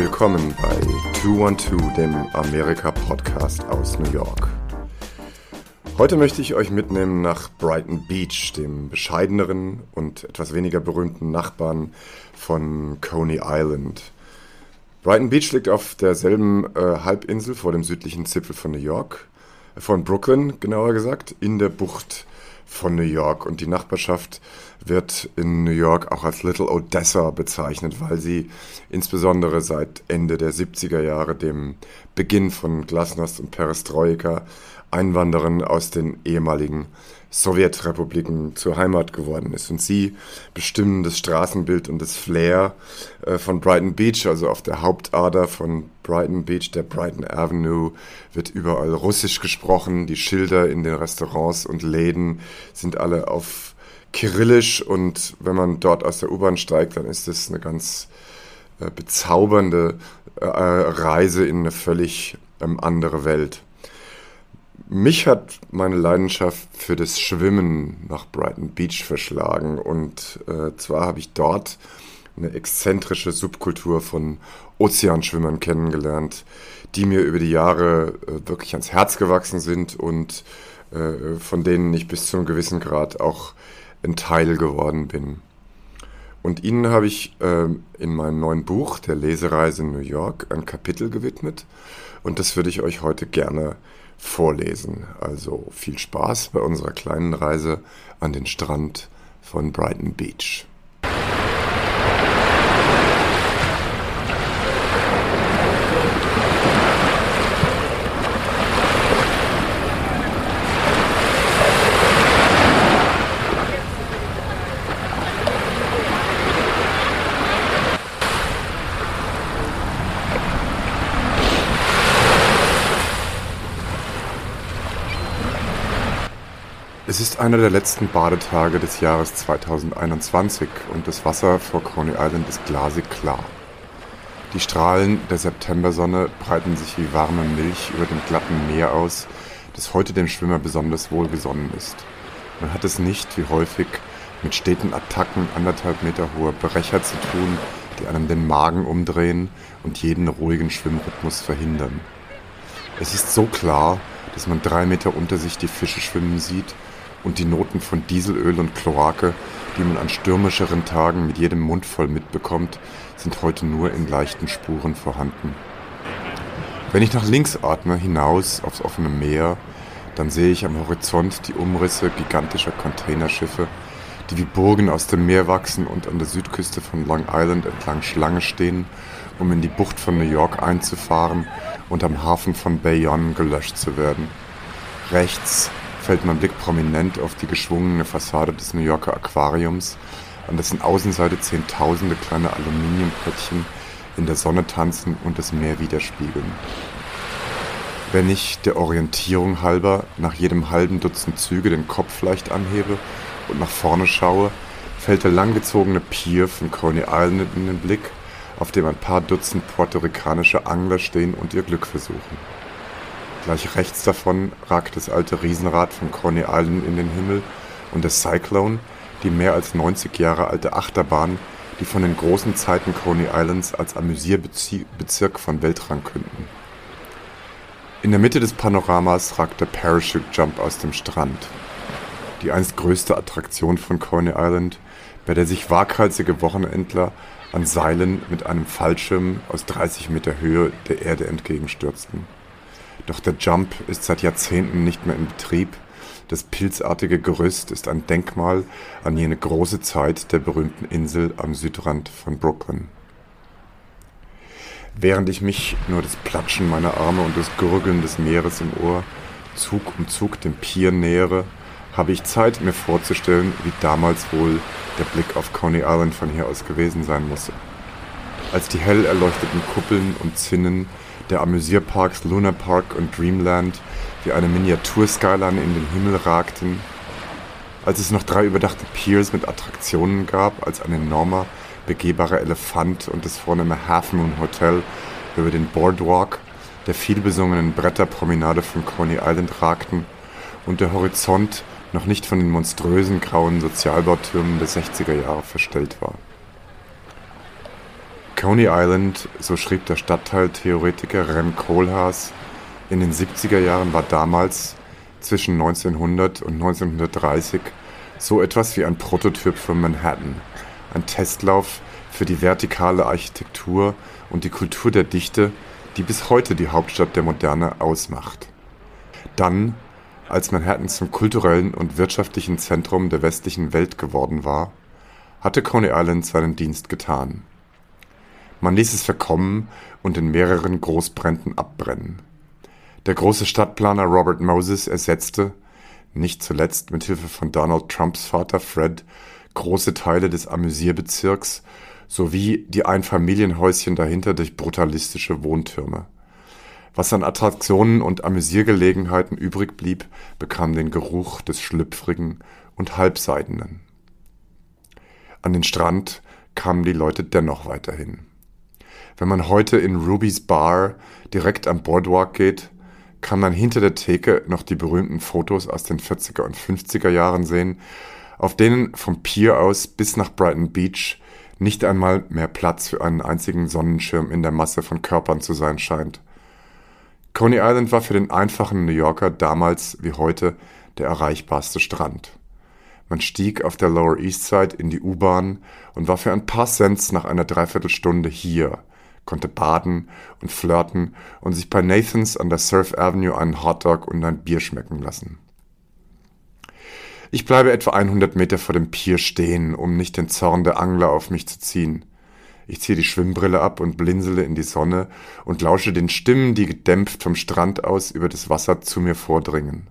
willkommen bei 212, dem Amerika-Podcast aus New York. Heute möchte ich euch mitnehmen nach Brighton Beach, dem bescheideneren und etwas weniger berühmten Nachbarn von Coney Island. Brighton Beach liegt auf derselben äh, Halbinsel vor dem südlichen Zipfel von New York, äh, von Brooklyn genauer gesagt, in der Bucht von New York. Und die Nachbarschaft wird in New York auch als Little Odessa bezeichnet, weil sie insbesondere seit Ende der 70er Jahre, dem Beginn von Glasnost und Perestroika, Einwanderern aus den ehemaligen Sowjetrepubliken zur Heimat geworden ist. Und sie bestimmen das Straßenbild und das Flair äh, von Brighton Beach, also auf der Hauptader von Brighton Beach, der Brighton Avenue, wird überall Russisch gesprochen. Die Schilder in den Restaurants und Läden sind alle auf Kyrillisch und wenn man dort aus der U-Bahn steigt, dann ist das eine ganz äh, bezaubernde äh, Reise in eine völlig ähm, andere Welt. Mich hat meine Leidenschaft für das Schwimmen nach Brighton Beach verschlagen. Und äh, zwar habe ich dort eine exzentrische Subkultur von Ozeanschwimmern kennengelernt, die mir über die Jahre äh, wirklich ans Herz gewachsen sind und äh, von denen ich bis zu einem gewissen Grad auch ein Teil geworden bin. Und ihnen habe ich äh, in meinem neuen Buch, der Lesereise in New York, ein Kapitel gewidmet. Und das würde ich euch heute gerne vorlesen. Also viel Spaß bei unserer kleinen Reise an den Strand von Brighton Beach. Einer der letzten Badetage des Jahres 2021 und das Wasser vor Coney Island ist glasig klar. Die Strahlen der Septembersonne breiten sich wie warme Milch über dem glatten Meer aus, das heute dem Schwimmer besonders wohlgesonnen ist. Man hat es nicht, wie häufig, mit steten Attacken anderthalb Meter hoher Brecher zu tun, die einem den Magen umdrehen und jeden ruhigen Schwimmrhythmus verhindern. Es ist so klar, dass man drei Meter unter sich die Fische schwimmen sieht und die Noten von Dieselöl und Chlorake, die man an stürmischeren Tagen mit jedem Mund voll mitbekommt, sind heute nur in leichten Spuren vorhanden. Wenn ich nach links atme, hinaus aufs offene Meer, dann sehe ich am Horizont die Umrisse gigantischer Containerschiffe, die wie Burgen aus dem Meer wachsen und an der Südküste von Long Island entlang Schlange stehen, um in die Bucht von New York einzufahren und am Hafen von Bayonne gelöscht zu werden. Rechts fällt mein Blick prominent auf die geschwungene Fassade des New Yorker Aquariums, an dessen Außenseite zehntausende kleine Aluminiumpöttchen in der Sonne tanzen und das Meer widerspiegeln. Wenn ich der Orientierung halber nach jedem halben Dutzend Züge den Kopf leicht anhebe und nach vorne schaue, fällt der langgezogene Pier von Coney Island in den Blick, auf dem ein paar Dutzend puerto-ricanische Angler stehen und ihr Glück versuchen. Gleich rechts davon ragt das alte Riesenrad von Coney Island in den Himmel und das Cyclone, die mehr als 90 Jahre alte Achterbahn, die von den großen Zeiten Coney Islands als Amüsierbezirk von Weltrang künden. In der Mitte des Panoramas ragt der Parachute Jump aus dem Strand. Die einst größte Attraktion von Coney Island, bei der sich waghalsige Wochenendler an Seilen mit einem Fallschirm aus 30 Meter Höhe der Erde entgegenstürzten. Doch der Jump ist seit Jahrzehnten nicht mehr in Betrieb. Das pilzartige Gerüst ist ein Denkmal an jene große Zeit der berühmten Insel am Südrand von Brooklyn. Während ich mich nur das Platschen meiner Arme und das Gurgeln des Meeres im Ohr Zug um Zug dem Pier nähere, habe ich Zeit, mir vorzustellen, wie damals wohl der Blick auf Coney Island von hier aus gewesen sein musse. Als die hell erleuchteten Kuppeln und Zinnen der Amüsierparks Luna Park und Dreamland wie eine Miniatur-Skyline in den Himmel ragten, als es noch drei überdachte Piers mit Attraktionen gab, als ein enormer, begehbarer Elefant und das vornehme Half Moon Hotel über den Boardwalk der vielbesungenen Bretterpromenade von Coney Island ragten und der Horizont noch nicht von den monströsen grauen Sozialbautürmen der 60er Jahre verstellt war. Coney Island, so schrieb der Stadtteiltheoretiker Rem Koolhaas, in den 70er Jahren war damals, zwischen 1900 und 1930, so etwas wie ein Prototyp von Manhattan, ein Testlauf für die vertikale Architektur und die Kultur der Dichte, die bis heute die Hauptstadt der Moderne ausmacht. Dann, als Manhattan zum kulturellen und wirtschaftlichen Zentrum der westlichen Welt geworden war, hatte Coney Island seinen Dienst getan. Man ließ es verkommen und in mehreren Großbränden abbrennen. Der große Stadtplaner Robert Moses ersetzte, nicht zuletzt mit Hilfe von Donald Trumps Vater Fred, große Teile des Amüsierbezirks sowie die Einfamilienhäuschen dahinter durch brutalistische Wohntürme. Was an Attraktionen und Amüsiergelegenheiten übrig blieb, bekam den Geruch des Schlüpfrigen und Halbseidenen. An den Strand kamen die Leute dennoch weiterhin. Wenn man heute in Ruby's Bar direkt am Boardwalk geht, kann man hinter der Theke noch die berühmten Fotos aus den 40er und 50er Jahren sehen, auf denen vom Pier aus bis nach Brighton Beach nicht einmal mehr Platz für einen einzigen Sonnenschirm in der Masse von Körpern zu sein scheint. Coney Island war für den einfachen New Yorker damals wie heute der erreichbarste Strand. Man stieg auf der Lower East Side in die U-Bahn und war für ein paar Cents nach einer Dreiviertelstunde hier, konnte baden und flirten und sich bei Nathans an der Surf Avenue einen Hotdog und ein Bier schmecken lassen. Ich bleibe etwa 100 Meter vor dem Pier stehen, um nicht den Zorn der Angler auf mich zu ziehen. Ich ziehe die Schwimmbrille ab und blinzele in die Sonne und lausche den Stimmen, die gedämpft vom Strand aus über das Wasser zu mir vordringen.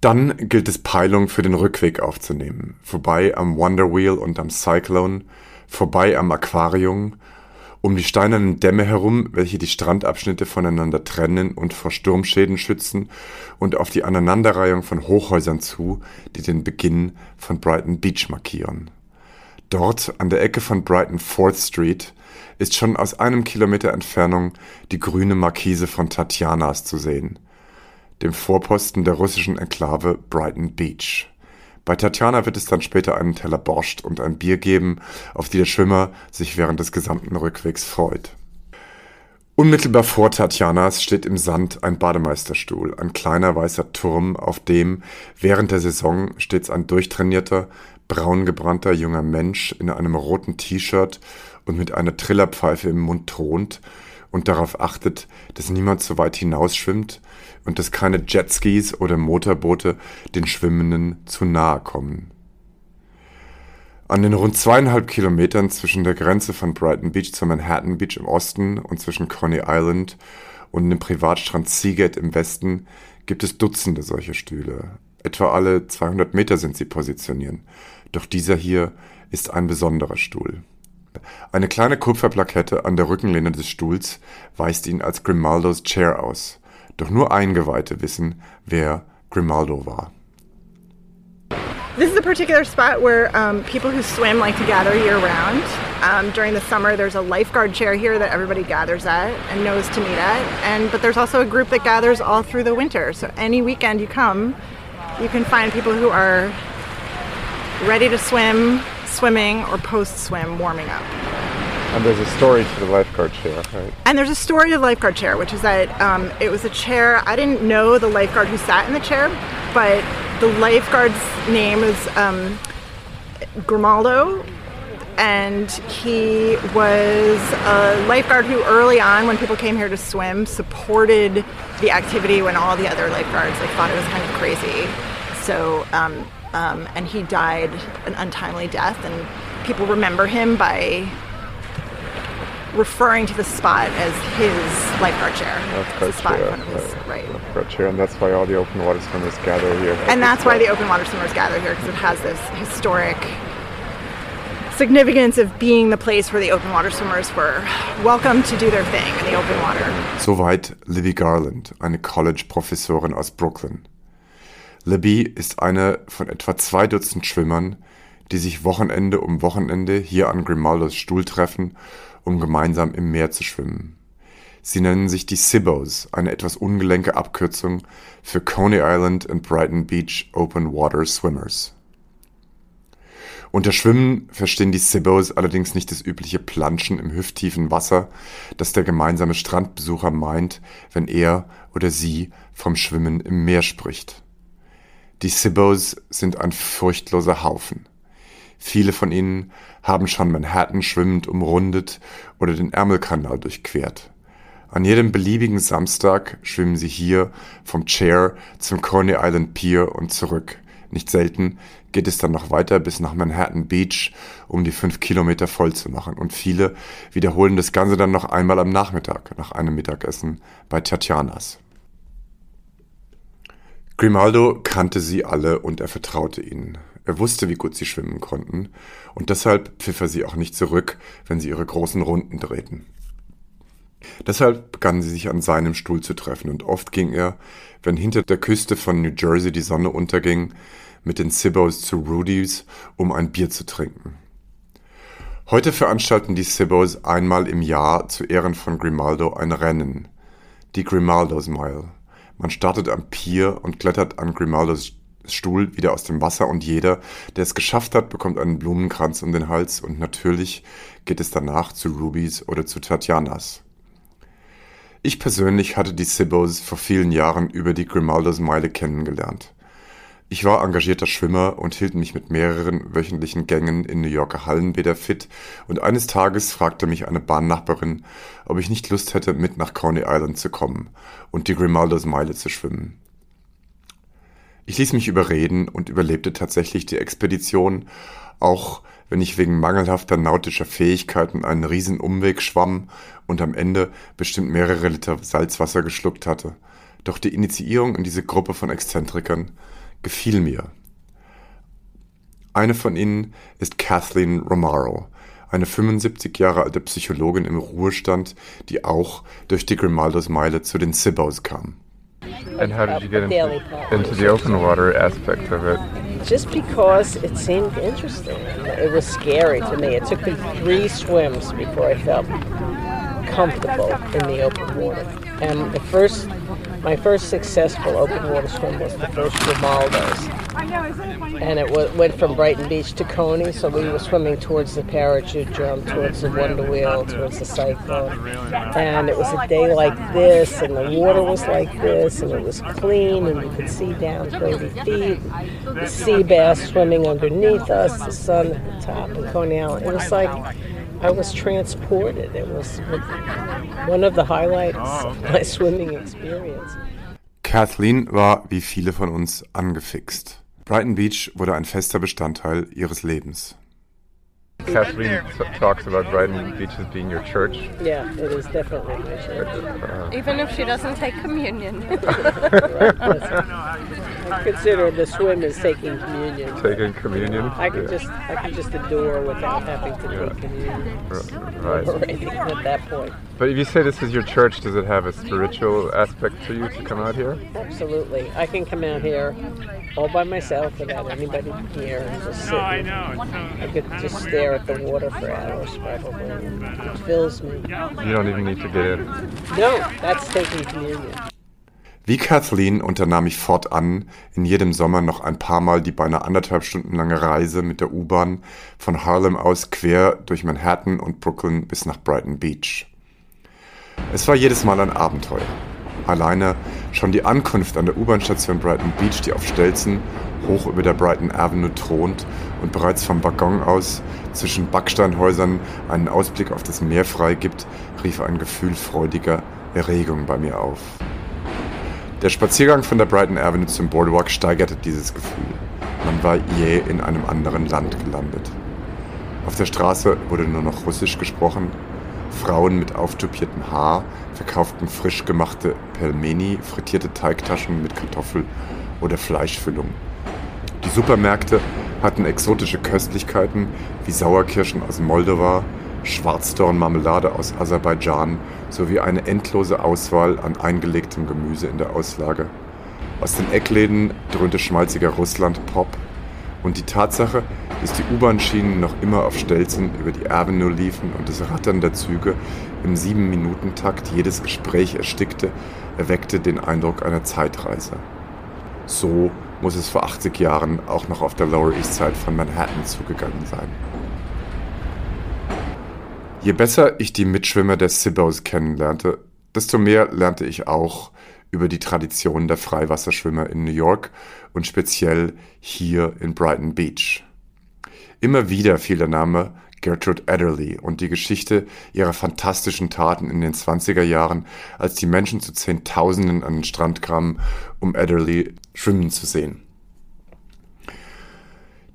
Dann gilt es Peilung für den Rückweg aufzunehmen. Vorbei am Wonder Wheel und am Cyclone, vorbei am Aquarium um die steinernen Dämme herum, welche die Strandabschnitte voneinander trennen und vor Sturmschäden schützen, und auf die Aneinanderreihung von Hochhäusern zu, die den Beginn von Brighton Beach markieren. Dort, an der Ecke von Brighton Fourth Street, ist schon aus einem Kilometer Entfernung die grüne Markise von Tatjanas zu sehen, dem Vorposten der russischen Enklave Brighton Beach. Bei Tatjana wird es dann später einen Teller Borscht und ein Bier geben, auf die der Schwimmer sich während des gesamten Rückwegs freut. Unmittelbar vor Tatjanas steht im Sand ein Bademeisterstuhl, ein kleiner weißer Turm, auf dem während der Saison stets ein durchtrainierter, braungebrannter junger Mensch in einem roten T-Shirt und mit einer Trillerpfeife im Mund thront und darauf achtet, dass niemand zu weit hinausschwimmt und dass keine Jetskis oder Motorboote den Schwimmenden zu nahe kommen. An den rund zweieinhalb Kilometern zwischen der Grenze von Brighton Beach zu Manhattan Beach im Osten und zwischen Coney Island und dem Privatstrand Seagate im Westen gibt es Dutzende solcher Stühle. Etwa alle 200 Meter sind sie positioniert. Doch dieser hier ist ein besonderer Stuhl. Eine kleine Kupferplakette an der Rückenlehne des Stuhls weist ihn als Grimaldos Chair aus. Doch nur Eingeweihte wissen, wer Grimaldo war. This is a particular spot where um, people who swim like to gather year round. Um, during the summer, there's a lifeguard chair here that everybody gathers at and knows to meet at. And but there's also a group that gathers all through the winter. So any weekend you come, you can find people who are ready to swim, swimming, or post swim, warming up. And there's a story to the lifeguard chair, right? And there's a story to the lifeguard chair, which is that um, it was a chair. I didn't know the lifeguard who sat in the chair, but the lifeguard's name is um, Grimaldo. And he was a lifeguard who, early on, when people came here to swim, supported the activity when all the other lifeguards like thought it was kind of crazy. So, um, um, and he died an untimely death, and people remember him by referring to the spot as his lifeguard chair. Lifeguard spot in chair, front of his, right. Lifeguard chair, and that's why all the open water swimmers gather here. And that's why the open water swimmers gather here because it has this historic significance of being the place where the open water swimmers were welcome to do their thing in the open water. Soweit Libby Garland, eine College-Professorin aus Brooklyn. Libby ist eine von etwa zwei Dutzend Schwimmern, die sich Wochenende um Wochenende hier an Grimaldos Stuhl treffen, um gemeinsam im Meer zu schwimmen. Sie nennen sich die Sibbos, eine etwas ungelenke Abkürzung für Coney Island and Brighton Beach Open Water Swimmers. Unter Schwimmen verstehen die Sibbos allerdings nicht das übliche Planschen im hüfttiefen Wasser, das der gemeinsame Strandbesucher meint, wenn er oder sie vom Schwimmen im Meer spricht. Die Sibbos sind ein furchtloser Haufen. Viele von ihnen haben schon Manhattan schwimmend umrundet oder den Ärmelkanal durchquert. An jedem beliebigen Samstag schwimmen sie hier vom Chair zum Coney Island Pier und zurück. Nicht selten geht es dann noch weiter bis nach Manhattan Beach, um die fünf Kilometer voll zu machen. Und viele wiederholen das Ganze dann noch einmal am Nachmittag, nach einem Mittagessen bei Tatjanas. Grimaldo kannte sie alle und er vertraute ihnen. Er wusste, wie gut sie schwimmen konnten, und deshalb pfiff er sie auch nicht zurück, wenn sie ihre großen Runden drehten. Deshalb begannen sie sich an seinem Stuhl zu treffen, und oft ging er, wenn hinter der Küste von New Jersey die Sonne unterging, mit den Sibbos zu Rudy's, um ein Bier zu trinken. Heute veranstalten die Sibbos einmal im Jahr zu Ehren von Grimaldo ein Rennen, die Grimaldo's Mile. Man startet am Pier und klettert an Grimaldos Stuhl wieder aus dem Wasser und jeder, der es geschafft hat, bekommt einen Blumenkranz um den Hals und natürlich geht es danach zu Rubys oder zu Tatjanas. Ich persönlich hatte die Sibbos vor vielen Jahren über die Grimaldos Meile kennengelernt. Ich war engagierter Schwimmer und hielt mich mit mehreren wöchentlichen Gängen in New Yorker Hallenbäder fit und eines Tages fragte mich eine Bahnnachbarin, ob ich nicht Lust hätte, mit nach Coney Island zu kommen und die Grimaldos Meile zu schwimmen. Ich ließ mich überreden und überlebte tatsächlich die Expedition, auch wenn ich wegen mangelhafter nautischer Fähigkeiten einen riesen Umweg schwamm und am Ende bestimmt mehrere Liter Salzwasser geschluckt hatte. Doch die Initiierung in diese Gruppe von Exzentrikern gefiel mir. Eine von ihnen ist Kathleen Romaro, eine 75 Jahre alte Psychologin im Ruhestand, die auch durch die Grimaldos Meile zu den Sibbos kam. And how did you get into, into the open water aspect of it? Just because it seemed interesting. It was scary to me. It took me three swims before I felt comfortable in the open water. And the first, my first successful open water swim was the first Grimaldo's and it w- went from Brighton Beach to Coney. So we were swimming towards the parachute jump, towards the Wonder Wheel, towards the cyclone. And it was a day like this, and the water was like this, and it was clean, and you could see down 30 feet. The sea bass swimming underneath us, the sun at the top of Coney Island. It was like I was transported. It was one of the highlights of my swimming experience. Kathleen war wie viele von uns angefixt. Brighton Beach wurde ein fester Bestandteil ihres Lebens. Kathleen talks about Brighton Beach as being your church. Yeah, it is definitely my church. Uh, Even if she doesn't take communion. I consider the swim as taking communion. taking communion. I could Yeah. just I could just adore without having to take communion R- Right. already at that point. But if you say this is your church, does it have a spiritual aspect to you to come out here? Absolutely. I can come out here all by myself without anybody here and just sit. and- I could just stare at the water for hours probably. It fills me. You don't even need to get in. No, that's taking communion. Wie Kathleen unternahm ich fortan in jedem Sommer noch ein paar Mal die beinahe anderthalb Stunden lange Reise mit der U-Bahn von Harlem aus quer durch Manhattan und Brooklyn bis nach Brighton Beach. Es war jedes Mal ein Abenteuer. Alleine schon die Ankunft an der U-Bahn-Station Brighton Beach, die auf Stelzen hoch über der Brighton Avenue thront und bereits vom Waggon aus zwischen Backsteinhäusern einen Ausblick auf das Meer freigibt, rief ein Gefühl freudiger Erregung bei mir auf. Der Spaziergang von der Brighton Avenue zum Boardwalk steigerte dieses Gefühl. Man war jäh in einem anderen Land gelandet. Auf der Straße wurde nur noch Russisch gesprochen. Frauen mit auftupiertem Haar verkauften frisch gemachte Pelmeni, frittierte Teigtaschen mit Kartoffel- oder Fleischfüllung. Die Supermärkte hatten exotische Köstlichkeiten wie Sauerkirschen aus Moldova, Schwarzdornmarmelade aus Aserbaidschan sowie eine endlose Auswahl an eingelegtem Gemüse in der Auslage. Aus den Eckläden dröhnte schmalziger Russland-Pop und die Tatsache, dass die U-Bahn-Schienen noch immer auf Stelzen über die Avenue liefen und das Rattern der Züge im Sieben-Minuten-Takt jedes Gespräch erstickte, erweckte den Eindruck einer Zeitreise. So muss es vor 80 Jahren auch noch auf der Lower East Side von Manhattan zugegangen sein. Je besser ich die Mitschwimmer der Sibos kennenlernte, desto mehr lernte ich auch über die Tradition der Freiwasserschwimmer in New York und speziell hier in Brighton Beach. Immer wieder fiel der Name Gertrude Adderley und die Geschichte ihrer fantastischen Taten in den 20er Jahren, als die Menschen zu Zehntausenden an den Strand kamen, um Adderley schwimmen zu sehen.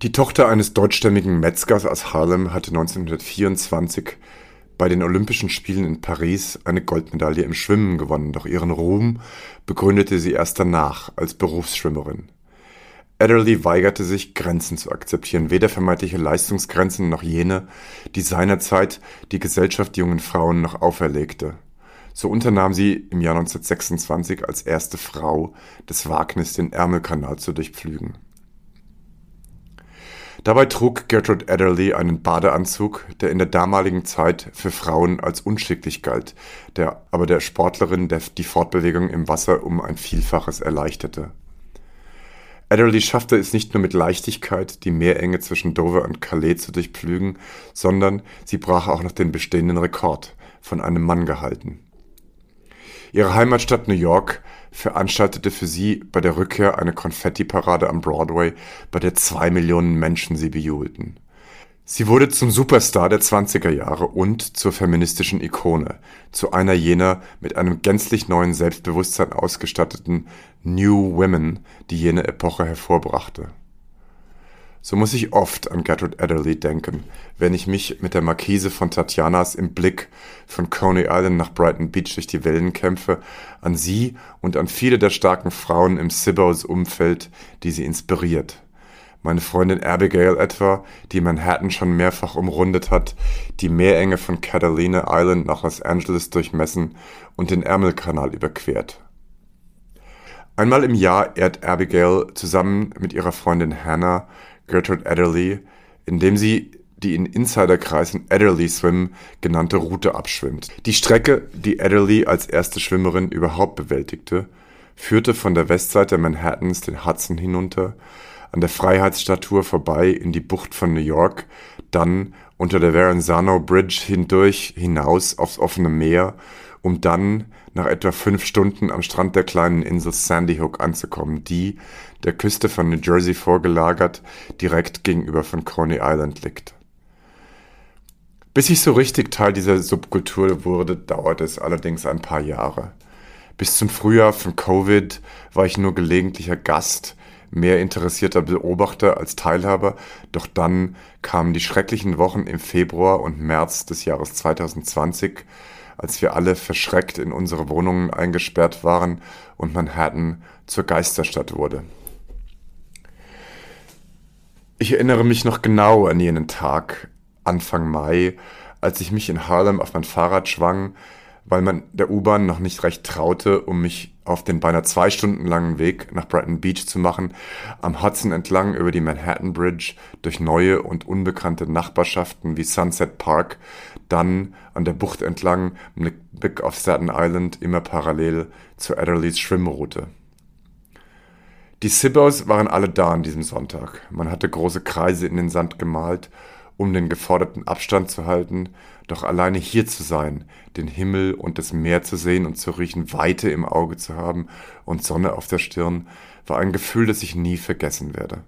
Die Tochter eines deutschstämmigen Metzgers aus Harlem hatte 1924 bei den Olympischen Spielen in Paris eine Goldmedaille im Schwimmen gewonnen, doch ihren Ruhm begründete sie erst danach als Berufsschwimmerin. Adderley weigerte sich, Grenzen zu akzeptieren, weder vermeintliche Leistungsgrenzen noch jene, die seinerzeit die Gesellschaft jungen Frauen noch auferlegte. So unternahm sie im Jahr 1926 als erste Frau das Wagnis, den Ärmelkanal zu durchpflügen. Dabei trug Gertrude Adderley einen Badeanzug, der in der damaligen Zeit für Frauen als unschicklich galt, der aber der Sportlerin die Fortbewegung im Wasser um ein Vielfaches erleichterte. Adderley schaffte es nicht nur mit Leichtigkeit, die Meerenge zwischen Dover und Calais zu durchpflügen, sondern sie brach auch noch den bestehenden Rekord, von einem Mann gehalten. Ihre Heimatstadt New York veranstaltete für sie bei der Rückkehr eine Konfetti-Parade am Broadway, bei der zwei Millionen Menschen sie bejubelten. Sie wurde zum Superstar der 20er Jahre und zur feministischen Ikone, zu einer jener mit einem gänzlich neuen Selbstbewusstsein ausgestatteten New Women, die jene Epoche hervorbrachte so muss ich oft an Gertrude Adderley denken, wenn ich mich mit der Markise von Tatjanas im Blick von Coney Island nach Brighton Beach durch die Wellen kämpfe, an sie und an viele der starken Frauen im Sibos Umfeld, die sie inspiriert. Meine Freundin Abigail etwa, die Manhattan schon mehrfach umrundet hat, die Meerenge von Catalina Island nach Los Angeles durchmessen und den Ärmelkanal überquert. Einmal im Jahr ehrt Abigail zusammen mit ihrer Freundin Hannah Gertrude Adderley, indem sie die in Insiderkreisen Adderley Swim genannte Route abschwimmt. Die Strecke, die Adderley als erste Schwimmerin überhaupt bewältigte, führte von der Westseite Manhattans den Hudson hinunter, an der Freiheitsstatue vorbei in die Bucht von New York, dann unter der Verrazano Bridge hindurch hinaus aufs offene Meer, um dann nach etwa fünf Stunden am Strand der kleinen Insel Sandy Hook anzukommen, die, der Küste von New Jersey vorgelagert, direkt gegenüber von Coney Island liegt. Bis ich so richtig Teil dieser Subkultur wurde, dauerte es allerdings ein paar Jahre. Bis zum Frühjahr von Covid war ich nur gelegentlicher Gast, mehr interessierter Beobachter als Teilhaber, doch dann kamen die schrecklichen Wochen im Februar und März des Jahres 2020, als wir alle verschreckt in unsere Wohnungen eingesperrt waren und Manhattan zur Geisterstadt wurde. Ich erinnere mich noch genau an jenen Tag, Anfang Mai, als ich mich in Harlem auf mein Fahrrad schwang, weil man der U-Bahn noch nicht recht traute, um mich auf den beinahe zwei Stunden langen Weg nach Brighton Beach zu machen, am Hudson entlang über die Manhattan Bridge, durch neue und unbekannte Nachbarschaften wie Sunset Park, dann an der Bucht entlang mit Blick auf Staten Island immer parallel zu Adderleys Schwimmroute. Die Sibbos waren alle da an diesem Sonntag. Man hatte große Kreise in den Sand gemalt, um den geforderten Abstand zu halten, doch alleine hier zu sein, den Himmel und das Meer zu sehen und zu riechen, Weite im Auge zu haben und Sonne auf der Stirn, war ein Gefühl, das ich nie vergessen werde.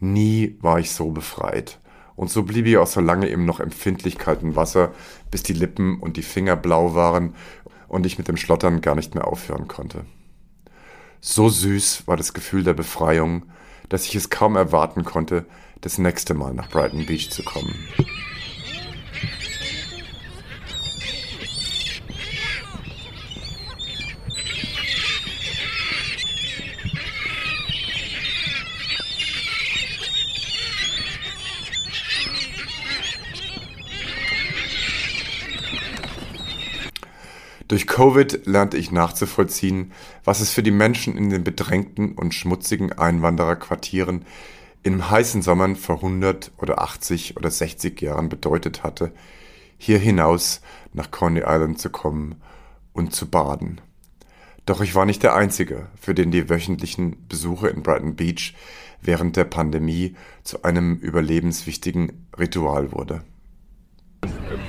Nie war ich so befreit. Und so blieb ich auch so lange im noch empfindlich kalten Wasser, bis die Lippen und die Finger blau waren und ich mit dem Schlottern gar nicht mehr aufhören konnte. So süß war das Gefühl der Befreiung, dass ich es kaum erwarten konnte, das nächste Mal nach Brighton Beach zu kommen. Durch Covid lernte ich nachzuvollziehen, was es für die Menschen in den bedrängten und schmutzigen Einwandererquartieren im heißen Sommern vor 100 oder 80 oder 60 Jahren bedeutet hatte, hier hinaus nach Coney Island zu kommen und zu baden. Doch ich war nicht der Einzige, für den die wöchentlichen Besuche in Brighton Beach während der Pandemie zu einem überlebenswichtigen Ritual wurde.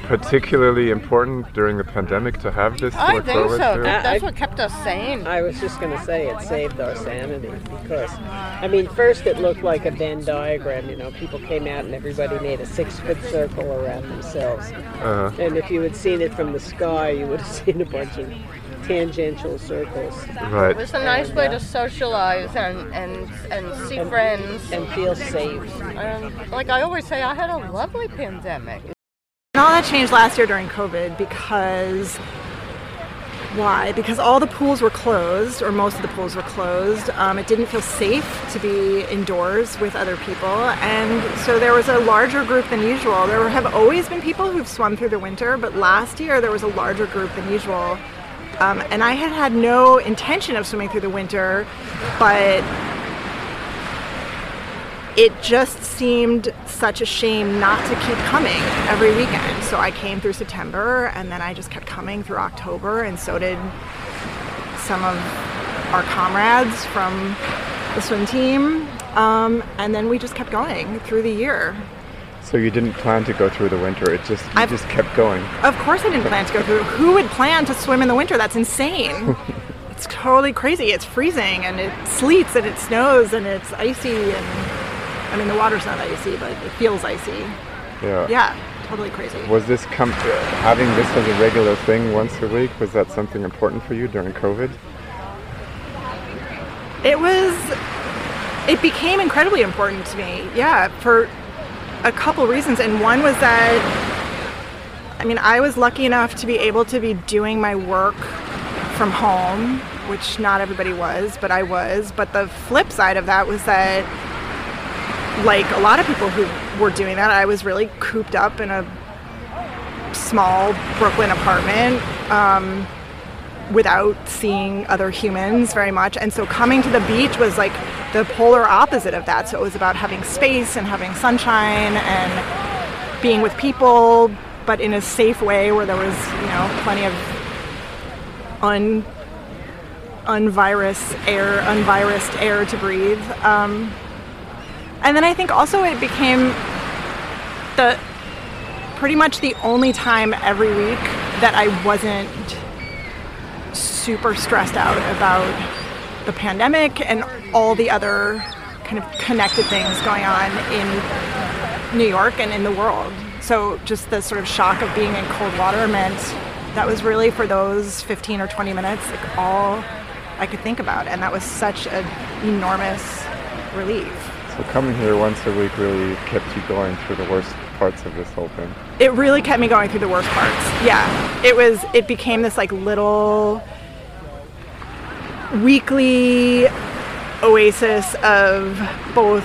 Particularly important during the pandemic to have this I look think so. to? That's what kept us sane. I was just going to say it saved our sanity because, I mean, first it looked like a Venn diagram. You know, people came out and everybody made a six foot circle around themselves. Uh-huh. And if you had seen it from the sky, you would have seen a bunch of tangential circles right. It was a nice way to socialize and, and, and see friends. and feel safe. And like I always say, I had a lovely pandemic. And all that changed last year during COVID because why? Because all the pools were closed, or most of the pools were closed. Um, it didn't feel safe to be indoors with other people, and so there was a larger group than usual. There have always been people who've swum through the winter, but last year there was a larger group than usual. Um, and I had had no intention of swimming through the winter, but it just seemed such a shame not to keep coming every weekend. So I came through September and then I just kept coming through October, and so did some of our comrades from the swim team. Um, and then we just kept going through the year. So you didn't plan to go through the winter. It just you I've- just kept going. Of course, I didn't plan to go through. Who would plan to swim in the winter? That's insane. it's totally crazy. It's freezing and it sleets and it snows and it's icy and I mean the water's not icy, but it feels icy. Yeah. Yeah, totally crazy. Was this com- having this as a regular thing once a week? Was that something important for you during COVID? It was. It became incredibly important to me. Yeah, for a couple reasons, and one was that. I mean, I was lucky enough to be able to be doing my work from home, which not everybody was, but I was. But the flip side of that was that, like a lot of people who were doing that, I was really cooped up in a small Brooklyn apartment. Um, without seeing other humans very much. And so coming to the beach was like the polar opposite of that. So it was about having space and having sunshine and being with people, but in a safe way where there was, you know, plenty of un unvirus air, unvirused air to breathe. Um, and then I think also it became the pretty much the only time every week that I wasn't super stressed out about the pandemic and all the other kind of connected things going on in New York and in the world. So just the sort of shock of being in cold water meant that was really for those 15 or 20 minutes like all I could think about and that was such an enormous relief. So coming here once a week really kept you going through the worst parts of this whole thing. it really kept me going through the worst parts. Yeah, it was. It became this like little weekly oasis of both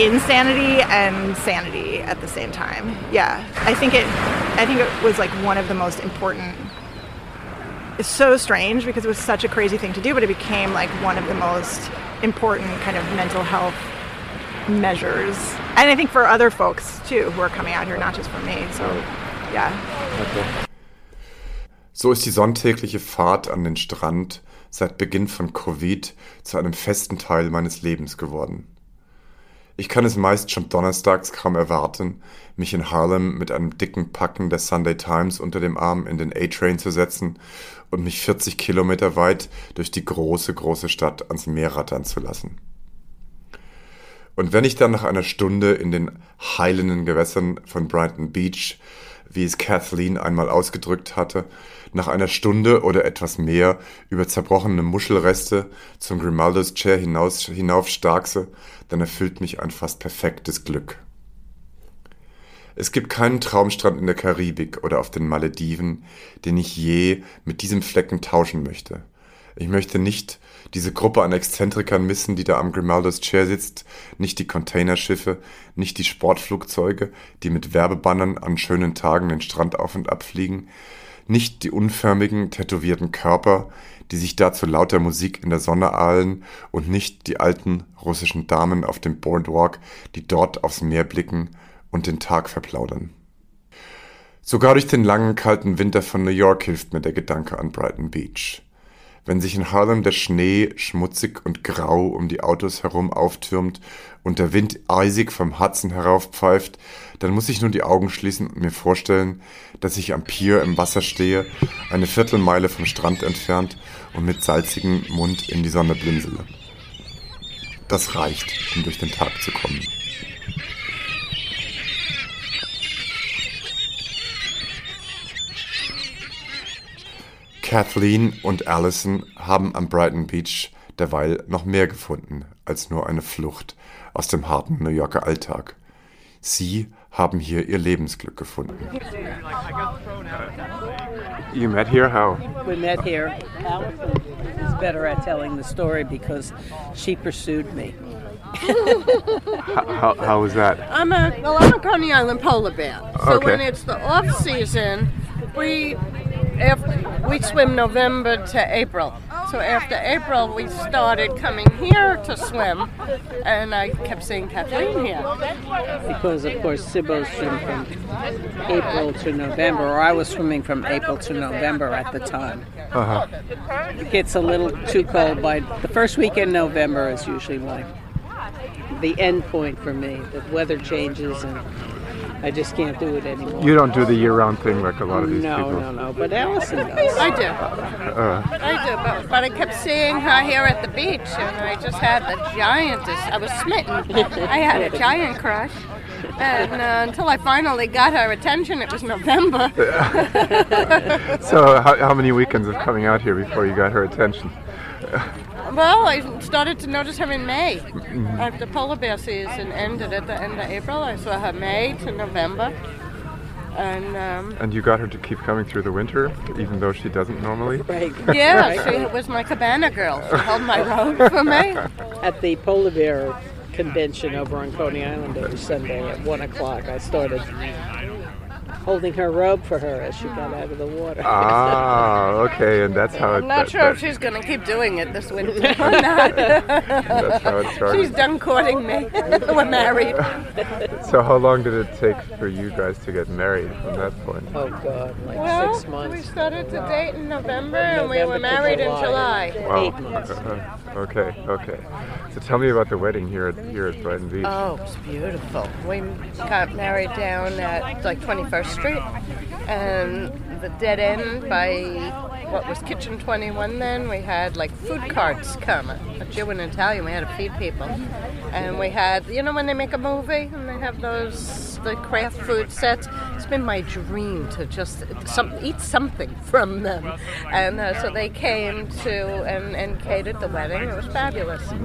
insanity and sanity at the same time. Yeah, I think it. I think it was like one of the most important. It's so strange because it was such a crazy thing to do, but it became like one of the most important kind of mental health measures. And I think for other folks too who are coming out here, not just for me. So, yeah. So ist die sonntägliche Fahrt an den Strand seit Beginn von Covid zu einem festen Teil meines Lebens geworden. Ich kann es meist schon donnerstags kaum erwarten, mich in Harlem mit einem dicken Packen der Sunday Times unter dem Arm in den A-Train zu setzen und mich 40 Kilometer weit durch die große, große Stadt ans Meer rattern zu lassen. Und wenn ich dann nach einer Stunde in den heilenden Gewässern von Brighton Beach, wie es Kathleen einmal ausgedrückt hatte, nach einer Stunde oder etwas mehr über zerbrochene Muschelreste zum Grimaldo's Chair hinaus, hinauf starkse, dann erfüllt mich ein fast perfektes Glück. Es gibt keinen Traumstrand in der Karibik oder auf den Malediven, den ich je mit diesem Flecken tauschen möchte. Ich möchte nicht diese Gruppe an Exzentrikern missen, die da am Grimaldo's Chair sitzt, nicht die Containerschiffe, nicht die Sportflugzeuge, die mit Werbebannern an schönen Tagen den Strand auf und ab fliegen, nicht die unförmigen, tätowierten Körper, die sich da zu lauter Musik in der Sonne ahlen und nicht die alten russischen Damen auf dem Boardwalk, die dort aufs Meer blicken und den Tag verplaudern. Sogar durch den langen, kalten Winter von New York hilft mir der Gedanke an Brighton Beach. Wenn sich in Harlem der Schnee schmutzig und grau um die Autos herum auftürmt und der Wind eisig vom Hudson herauspfeift, dann muss ich nur die Augen schließen und mir vorstellen, dass ich am Pier im Wasser stehe, eine Viertelmeile vom Strand entfernt und mit salzigem Mund in die Sonne blinzele. Das reicht, um durch den Tag zu kommen. Kathleen und Allison haben am Brighton Beach derweil noch mehr gefunden als nur eine Flucht aus dem harten New Yorker Alltag. Sie haben hier ihr Lebensglück gefunden. You met here? How? We met here. Allison is better at telling the story because she pursued me. How, how, how was that? I'm a well, I'm a Coney Island polar bear. So Okay. when it's the off season, we after, we swim November to April. So after April, we started coming here to swim, and I kept seeing Kathleen here. Because, of course, Sibbo swim from April to November, or I was swimming from April to November at the time. Uh-huh. It gets a little too cold by the first week in November is usually like the end point for me. The weather changes and I just can't do it anymore. You don't do the year-round thing like a lot of these no, people. no, no. No. But Allison does. I do, Uh, I do, but, but I kept seeing her here at the beach, and I just had the giantest. I was smitten. I had a giant crush. And uh, until I finally got her attention, it was November. so how, how many weekends of coming out here before you got her attention? Well, I started to notice her in May. After polar bear season ended at the end of April, I saw her May to November. And um, And you got her to keep coming through the winter, even though she doesn't normally? Right. yeah, Right. she was my cabana girl. She held my robe for me. At the polar bear convention over on Coney Island every Sunday at one o'clock, I started holding her robe for her as she got out of the water. Ah, okay, and that's how it. I'm not that- sure if she's going to keep doing it this winter or not. That's how it started. She's done courting me. We're married. So how long did it take for you guys to get married from that point? oh God, like Well, six months. we started to date in November and we were November to married in July. July. Wow. Eight months. Uh, okay, okay. So tell me about the wedding here at here at Brighton Beach. Oh, it's beautiful. We got married down at like 21st Street, and the dead end by what was Kitchen 21 then. We had like food carts come, a Jew and Italian. We had to feed people, and we had you know when they make a movie and they have those the craft food sets. It's been my dream to just some, eat something from them, and uh, so they came to and, and catered the wedding. It was fabulous. It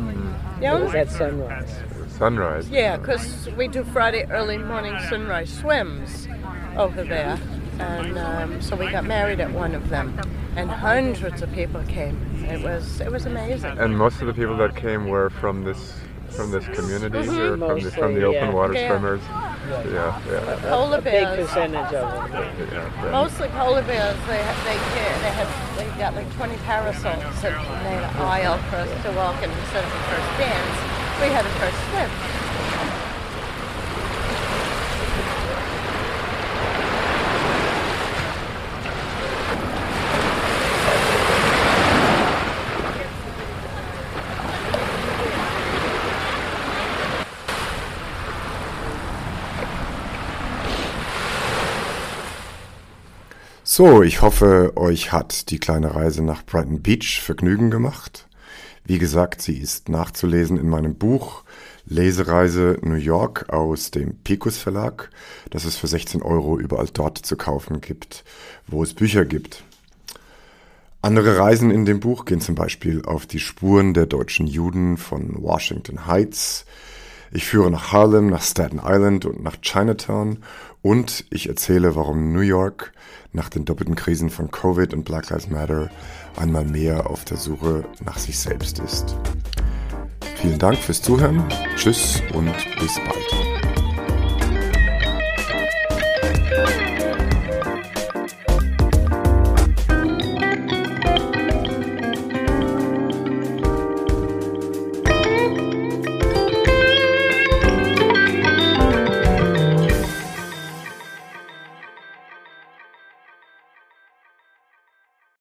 Yeah, was at sunrise. Sunrise. yeah, because we do Friday early morning sunrise swims over there. And um, so we got married at one of them, and hundreds of people came. It was it was amazing. And most of the people that came were from this from this community here, from the from the open yeah. water Yeah. swimmers. Yeah, yeah, Polar bears. A big percentage of them. yeah. yeah. mostly polar bears. They had, they ca- they had they got like 20 parasols and made an aisle for us to walk in instead of the first dance. We had a first swim. So, ich hoffe, euch hat die kleine Reise nach Brighton Beach Vergnügen gemacht. Wie gesagt, sie ist nachzulesen in meinem Buch Lesereise New York aus dem Picus Verlag, das es für 16 Euro überall dort zu kaufen gibt, wo es Bücher gibt. Andere Reisen in dem Buch gehen zum Beispiel auf die Spuren der deutschen Juden von Washington Heights. Ich führe nach Harlem, nach Staten Island und nach Chinatown und ich erzähle, warum New York nach den doppelten Krisen von Covid und Black Lives Matter einmal mehr auf der Suche nach sich selbst ist. Vielen Dank fürs Zuhören, tschüss und bis bald.